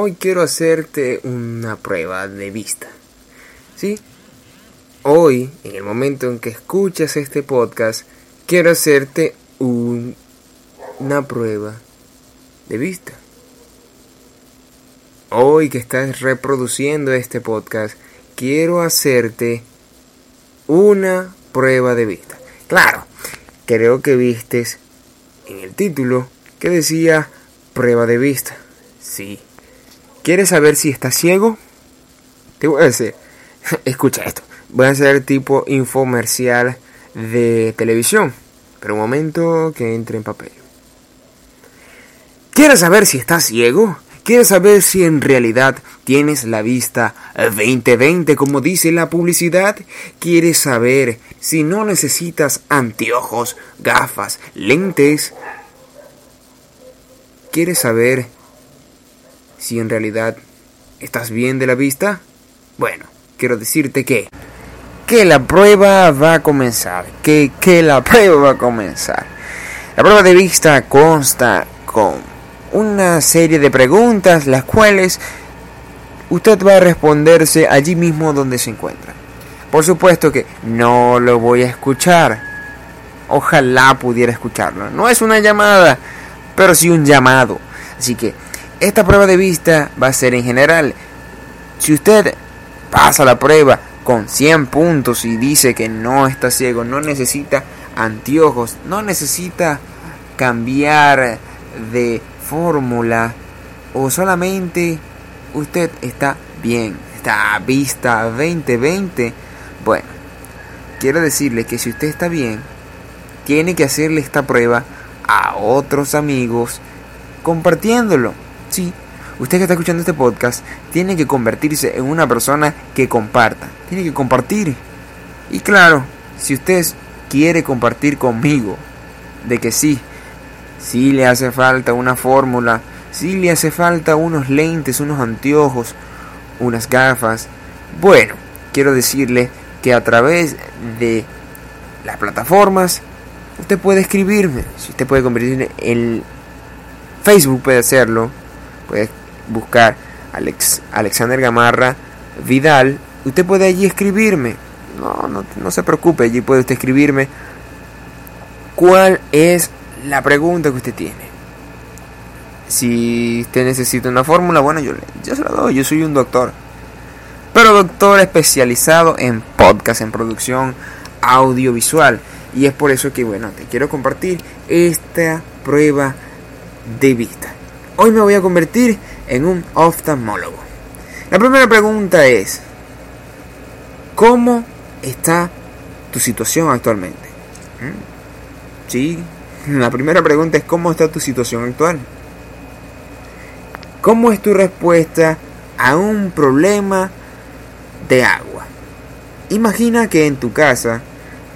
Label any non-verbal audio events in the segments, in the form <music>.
hoy quiero hacerte una prueba de vista. ¿Sí? Hoy, en el momento en que escuchas este podcast, quiero hacerte una prueba de vista. Hoy que estás reproduciendo este podcast, quiero hacerte una prueba de vista. Claro, creo que vistes en el título que decía prueba de vista. Sí. ¿Quieres saber si estás ciego? Te voy a decir, <laughs> escucha esto. Voy a hacer tipo infomercial de televisión. Pero un momento que entre en papel. ¿Quieres saber si estás ciego? ¿Quieres saber si en realidad tienes la vista 20-20 como dice la publicidad? ¿Quieres saber si no necesitas anteojos, gafas, lentes? ¿Quieres saber si en realidad estás bien de la vista? Bueno, quiero decirte que que la prueba va a comenzar, que, que la <laughs> prueba va a comenzar. La prueba de vista consta con una serie de preguntas las cuales usted va a responderse allí mismo donde se encuentra. Por supuesto que no lo voy a escuchar. Ojalá pudiera escucharlo. No es una llamada, pero sí un llamado. Así que esta prueba de vista va a ser en general. Si usted pasa la prueba con 100 puntos y dice que no está ciego, no necesita anteojos, no necesita cambiar de fórmula o solamente usted está bien, está a vista 2020, bueno, quiero decirle que si usted está bien, tiene que hacerle esta prueba a otros amigos compartiéndolo. Sí, usted que está escuchando este podcast tiene que convertirse en una persona que comparta, tiene que compartir. Y claro, si usted quiere compartir conmigo de que sí, sí le hace falta una fórmula, sí le hace falta unos lentes, unos anteojos, unas gafas, bueno, quiero decirle que a través de las plataformas usted puede escribirme, si usted puede convertirse en Facebook puede hacerlo, puede buscar Alex, Alexander Gamarra Vidal, usted puede allí escribirme, no, no, no se preocupe, allí puede usted escribirme cuál es la pregunta que usted tiene. Si usted necesita una fórmula, bueno, yo, yo se la doy, yo soy un doctor. Pero doctor especializado en podcast, en producción audiovisual. Y es por eso que, bueno, te quiero compartir esta prueba de vista. Hoy me voy a convertir en un oftalmólogo. La primera pregunta es, ¿cómo está tu situación actualmente? ¿Mm? Sí, la primera pregunta es ¿cómo está tu situación actual? ¿Cómo es tu respuesta a un problema de agua? Imagina que en tu casa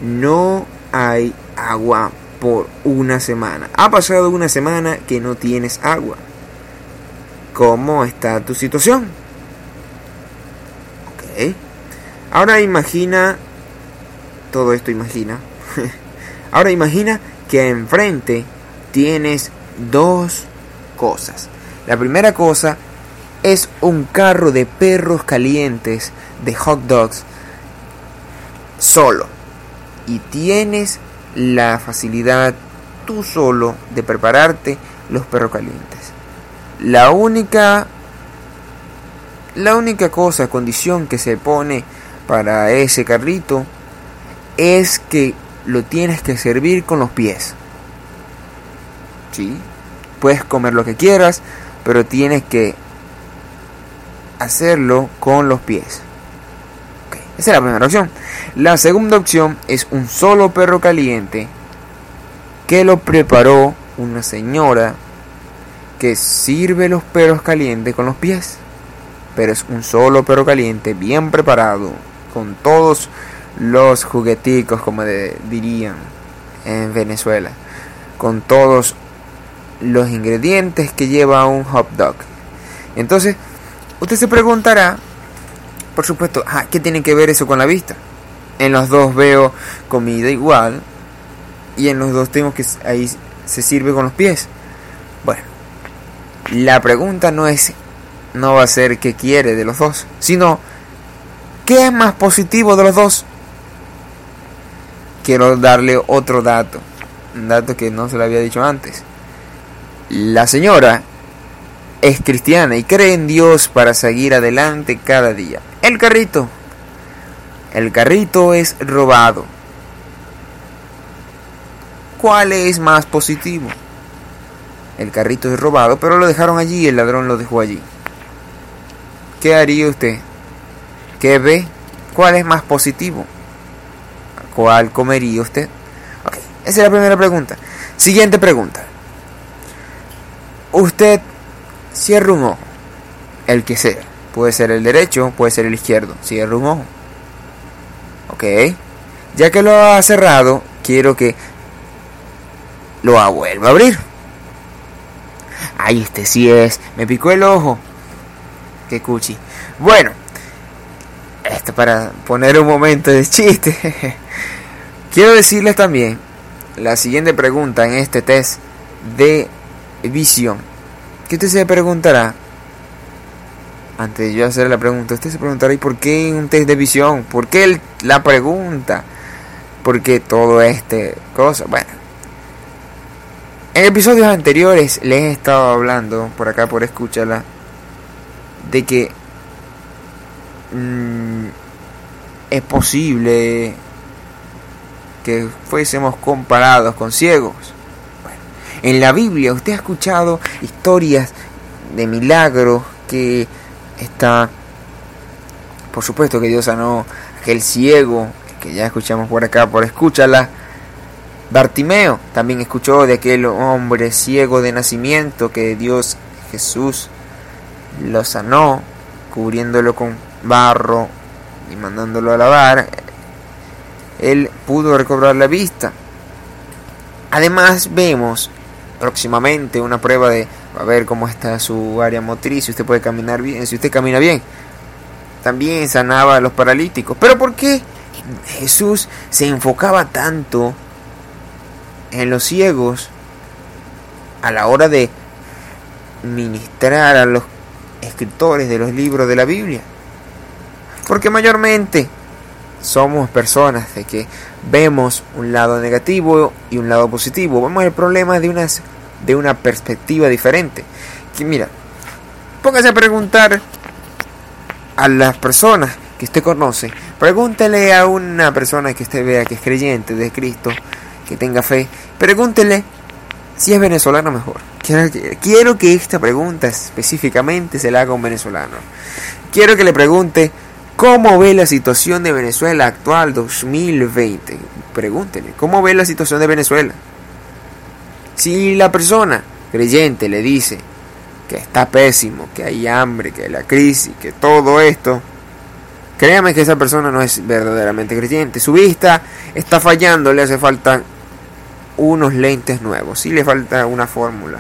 no hay agua por una semana. Ha pasado una semana que no tienes agua. ¿Cómo está tu situación? Ok. Ahora imagina, todo esto imagina. <laughs> Ahora imagina que enfrente tienes dos cosas. La primera cosa es un carro de perros calientes, de hot dogs, solo. Y tienes la facilidad tú solo de prepararte los perros calientes. La única la única cosa, condición que se pone para ese carrito es que lo tienes que servir con los pies. Sí, puedes comer lo que quieras, pero tienes que hacerlo con los pies. esa es la primera opción. La segunda opción es un solo perro caliente que lo preparó una señora que sirve los perros calientes con los pies. Pero es un solo perro caliente bien preparado con todos los jugueticos como dirían en Venezuela. Con todos los ingredientes que lleva un hot dog. Entonces, usted se preguntará, por supuesto, ah, ¿qué tiene que ver eso con la vista? En los dos veo comida igual y en los dos tengo que ahí se sirve con los pies. Bueno, la pregunta no es no va a ser qué quiere de los dos, sino qué es más positivo de los dos. Quiero darle otro dato, un dato que no se lo había dicho antes. La señora es cristiana y cree en Dios para seguir adelante cada día. El carrito. El carrito es robado. ¿Cuál es más positivo? El carrito es robado, pero lo dejaron allí y el ladrón lo dejó allí. ¿Qué haría usted? ¿Qué ve? ¿Cuál es más positivo? ¿Cuál comería usted? Ok, esa es la primera pregunta. Siguiente pregunta. Usted cierra un ojo, el que sea. Puede ser el derecho, puede ser el izquierdo. Cierra un ojo. Ok. Ya que lo ha cerrado, quiero que lo vuelva a abrir. Ay, este sí es. Me picó el ojo. Qué cuchi. Bueno. Esto para poner un momento de chiste. <laughs> Quiero decirles también la siguiente pregunta en este test de visión. Que usted se preguntará, antes de yo hacer la pregunta, usted se preguntará, ¿y por qué un test de visión? ¿Por qué la pregunta? ¿Por qué todo este cosa? Bueno, en episodios anteriores les he estado hablando, por acá por escucharla, de que mm, es posible que fuésemos comparados con ciegos. en la Biblia usted ha escuchado historias de milagros que está, por supuesto que Dios sanó aquel ciego que ya escuchamos por acá, por escúchala Bartimeo también escuchó de aquel hombre ciego de nacimiento que Dios Jesús lo sanó, cubriéndolo con barro y mandándolo a lavar. Él pudo recobrar la vista. Además vemos próximamente una prueba de a ver cómo está su área motriz, si usted puede caminar bien, si usted camina bien. También sanaba a los paralíticos. Pero ¿por qué Jesús se enfocaba tanto en los ciegos a la hora de ministrar a los escritores de los libros de la Biblia. Porque mayormente somos personas de que vemos un lado negativo y un lado positivo. Vemos el problema de, unas, de una perspectiva diferente. Que mira, póngase a preguntar a las personas que usted conoce. Pregúntele a una persona que usted vea que es creyente de Cristo que tenga fe, pregúntele si es venezolano mejor. Quiero que, esta pregunta específicamente se la haga un venezolano. Quiero que le pregunte cómo ve la situación de Venezuela actual 2020. Pregúntele, ¿cómo ve la situación de Venezuela? Si la persona creyente le dice que está pésimo, que hay hambre, que hay la crisis, que todo esto, créame que esa persona no es verdaderamente creyente. Su vista está fallando, le hace falta unos lentes nuevos. Si le falta una fórmula.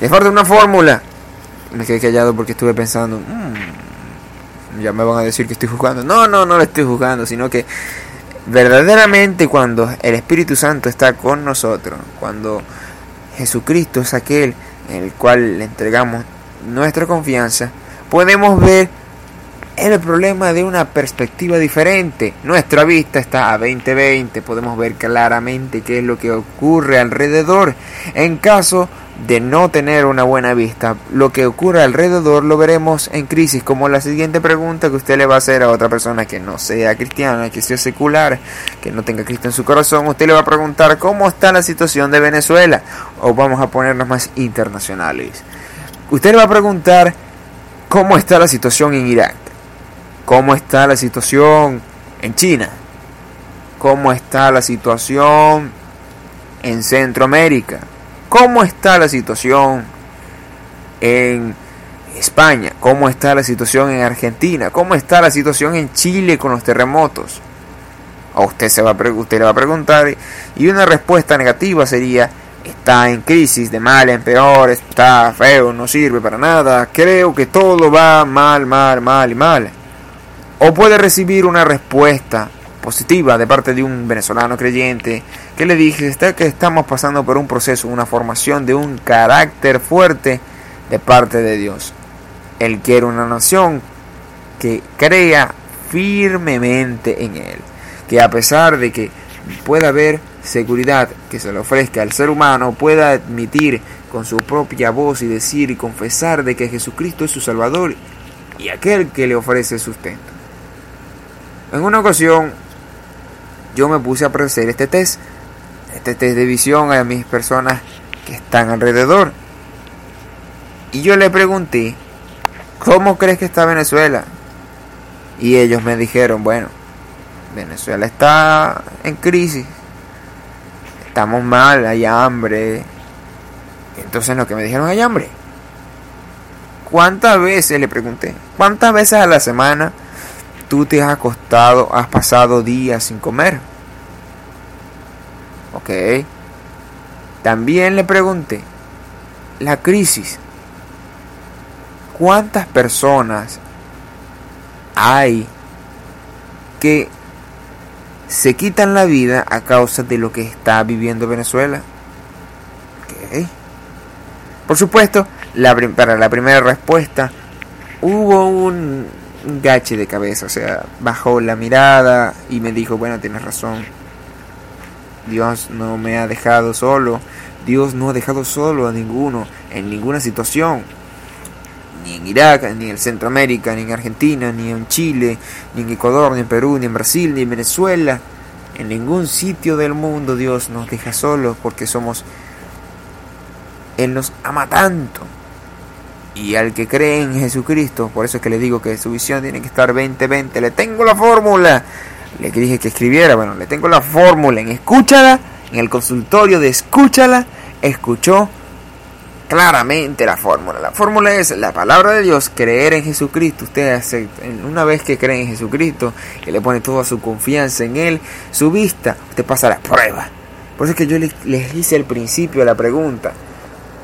Le falta una fórmula. Me quedé callado porque estuve pensando. Mm, ya me van a decir que estoy jugando. No, no, no le estoy jugando, sino que verdaderamente cuando el Espíritu Santo está con nosotros, cuando Jesucristo es aquel en el cual le entregamos nuestra confianza, podemos ver el problema de una perspectiva diferente. Nuestra vista está a 2020, podemos ver claramente qué es lo que ocurre alrededor. En caso de no tener una buena vista, lo que ocurre alrededor lo veremos en crisis, como la siguiente pregunta que usted le va a hacer a otra persona que no sea cristiana, que sea secular, que no tenga Cristo en su corazón. Usted le va a preguntar cómo está la situación de Venezuela, o vamos a ponernos más internacionales. Usted le va a preguntar cómo está la situación en Irak cómo está la situación en China, cómo está la situación en Centroamérica, cómo está la situación en España, cómo está la situación en Argentina, cómo está la situación en Chile con los terremotos. A usted se va usted le va a preguntar y una respuesta negativa sería está en crisis, de mal en peor, está feo, no sirve para nada, creo que todo va mal, mal, mal y mal o puede recibir una respuesta positiva de parte de un venezolano creyente que le dije que estamos pasando por un proceso, una formación de un carácter fuerte de parte de Dios. Él quiere una nación que crea firmemente en Él, que a pesar de que pueda haber seguridad que se le ofrezca al ser humano, pueda admitir con su propia voz y decir y confesar de que Jesucristo es su Salvador y aquel que le ofrece sustento. En una ocasión yo me puse a hacer este test, este test de visión a mis personas que están alrededor. Y yo le pregunté, ¿cómo crees que está Venezuela? Y ellos me dijeron, bueno, Venezuela está en crisis, estamos mal, hay hambre. Entonces lo que me dijeron, hay hambre. ¿Cuántas veces, le pregunté, cuántas veces a la semana tú te has acostado, has pasado días sin comer. Ok. También le pregunté, la crisis, ¿cuántas personas hay que se quitan la vida a causa de lo que está viviendo Venezuela? Ok. Por supuesto, la, para la primera respuesta, hubo un, un gache de cabeza, o sea, bajó la mirada y me dijo, bueno, tienes razón. Dios no me ha dejado solo. Dios no ha dejado solo a ninguno en ninguna situación. Ni en Irak, ni en Centroamérica, ni en Argentina, ni en Chile, ni en Ecuador, ni en Perú, ni en Brasil, ni en Venezuela. En ningún sitio del mundo Dios nos deja solos porque somos... Él nos ama tanto y al que cree en Jesucristo, por eso es que le digo que su visión tiene que estar 20-20. Le tengo la fórmula. Le dije que escribiera, bueno, le tengo la fórmula en escúchala, en el consultorio de escúchala, escuchó claramente la fórmula. La fórmula es la palabra de Dios, creer en Jesucristo. Usted hace, una vez que cree en Jesucristo, que le pone toda su confianza en Él, su vista, usted pasa la prueba. Por eso es que yo les, les hice al principio la pregunta,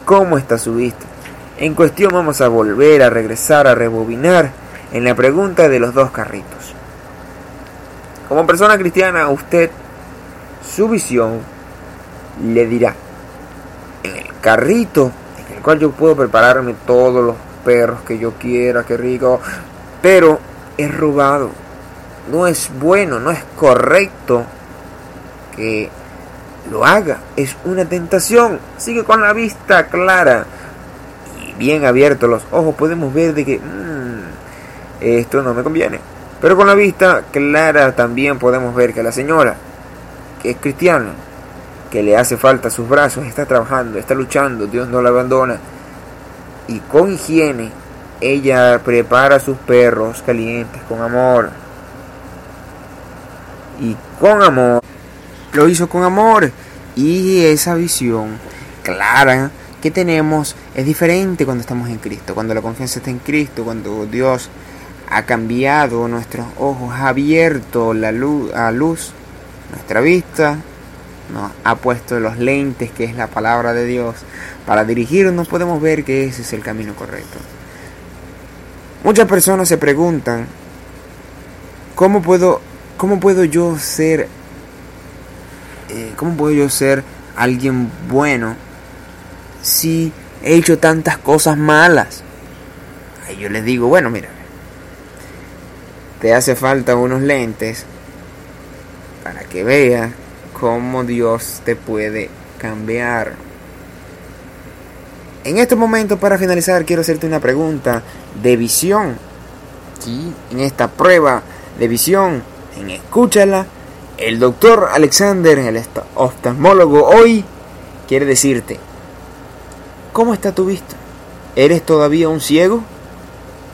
¿cómo está su vista? En cuestión vamos a volver a regresar a rebobinar en la pregunta de los dos carritos. Como persona cristiana, usted, su visión le dirá, en el carrito en el cual yo puedo prepararme todos los perros que yo quiera, qué rico, pero es robado. No es bueno, no es correcto que lo haga. Es una tentación. Sigue con la vista clara bien abiertos los ojos, podemos ver de que mm, esto no me conviene. Pero con la vista clara también podemos ver que la señora, que es cristiana, que le hace falta sus brazos, está trabajando, está luchando, Dios no la abandona. Y con higiene, ella prepara sus perros calientes con amor. Y con amor, lo hizo con amor. Y esa visión clara que tenemos es diferente cuando estamos en Cristo, cuando la confianza está en Cristo, cuando Dios ha cambiado nuestros ojos, ha abierto la luz, a luz nuestra vista, nos ha puesto los lentes que es la palabra de Dios para dirigirnos, podemos ver que ese es el camino correcto. Muchas personas se preguntan, ¿cómo puedo, cómo puedo yo ser, eh, cómo puedo yo ser alguien bueno si he hecho tantas cosas malas? Yo les digo, bueno, mira, te hace falta unos lentes para que veas cómo Dios te puede cambiar. En este momento, para finalizar, quiero hacerte una pregunta de visión. ¿Sí? En esta prueba de visión, en Escúchala, el doctor Alexander, el oftalmólogo, hoy quiere decirte, ¿Cómo está tu vista? ¿Eres todavía un ciego?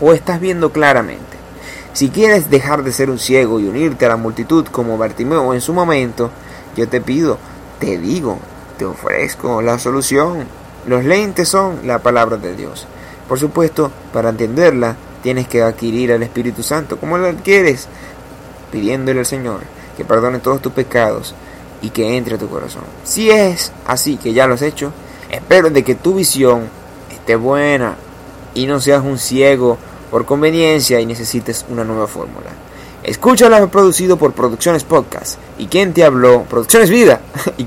¿O estás viendo claramente? Si quieres dejar de ser un ciego y unirte a la multitud como Bartimeo en su momento, yo te pido, te digo, te ofrezco la solución. Los lentes son la palabra de Dios. Por supuesto, para entenderla, tienes que adquirir al Espíritu Santo. como lo adquieres? Pidiéndole al Señor que perdone todos tus pecados y que entre a tu corazón. Si es así que ya lo has hecho, Espero de que tu visión esté buena y no seas un ciego por conveniencia y necesites una nueva fórmula. Escúchala producido por Producciones Podcast. ¿Y quién te habló? Producciones Vida. <laughs> ¿Y